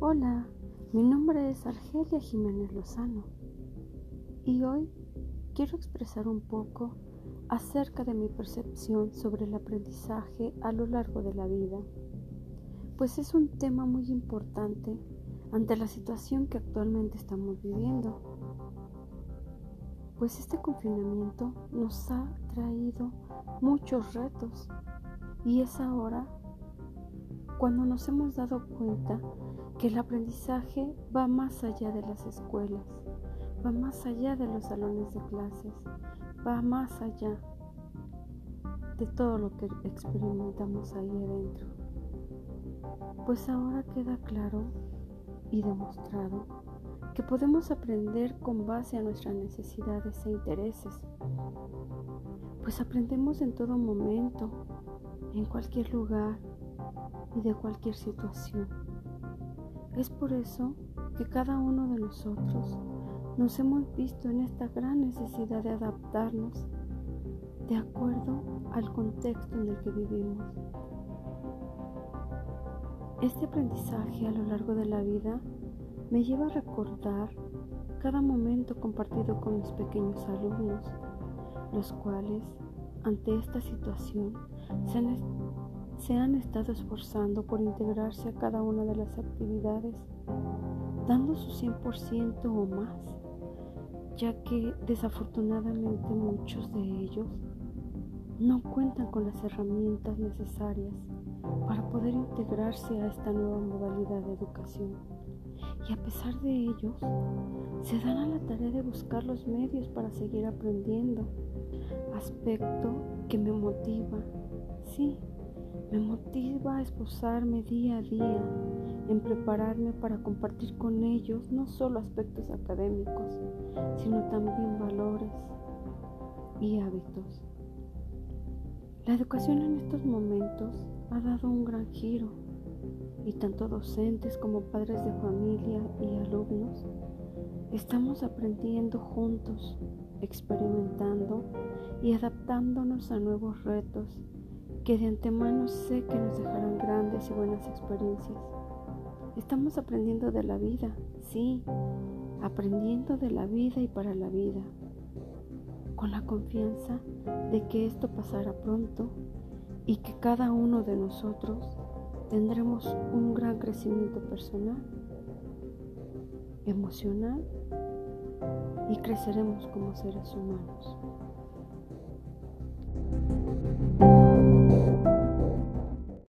Hola, mi nombre es Argelia Jiménez Lozano y hoy quiero expresar un poco acerca de mi percepción sobre el aprendizaje a lo largo de la vida, pues es un tema muy importante ante la situación que actualmente estamos viviendo, pues este confinamiento nos ha traído muchos retos y es ahora cuando nos hemos dado cuenta que el aprendizaje va más allá de las escuelas, va más allá de los salones de clases, va más allá de todo lo que experimentamos ahí adentro. Pues ahora queda claro y demostrado que podemos aprender con base a nuestras necesidades e intereses, pues aprendemos en todo momento, en cualquier lugar y de cualquier situación. Es por eso que cada uno de nosotros nos hemos visto en esta gran necesidad de adaptarnos de acuerdo al contexto en el que vivimos. Este aprendizaje a lo largo de la vida me lleva a recordar cada momento compartido con mis pequeños alumnos, los cuales ante esta situación se han se han estado esforzando por integrarse a cada una de las actividades, dando su 100% o más, ya que desafortunadamente muchos de ellos no cuentan con las herramientas necesarias para poder integrarse a esta nueva modalidad de educación. Y a pesar de ellos, se dan a la tarea de buscar los medios para seguir aprendiendo, aspecto que me motiva, sí, me motiva a esforzarme día a día en prepararme para compartir con ellos no solo aspectos académicos, sino también valores y hábitos. La educación en estos momentos ha dado un gran giro y tanto docentes como padres de familia y alumnos estamos aprendiendo juntos, experimentando y adaptándonos a nuevos retos que de antemano sé que nos dejarán grandes y buenas experiencias. Estamos aprendiendo de la vida, sí, aprendiendo de la vida y para la vida, con la confianza de que esto pasará pronto y que cada uno de nosotros tendremos un gran crecimiento personal, emocional y creceremos como seres humanos.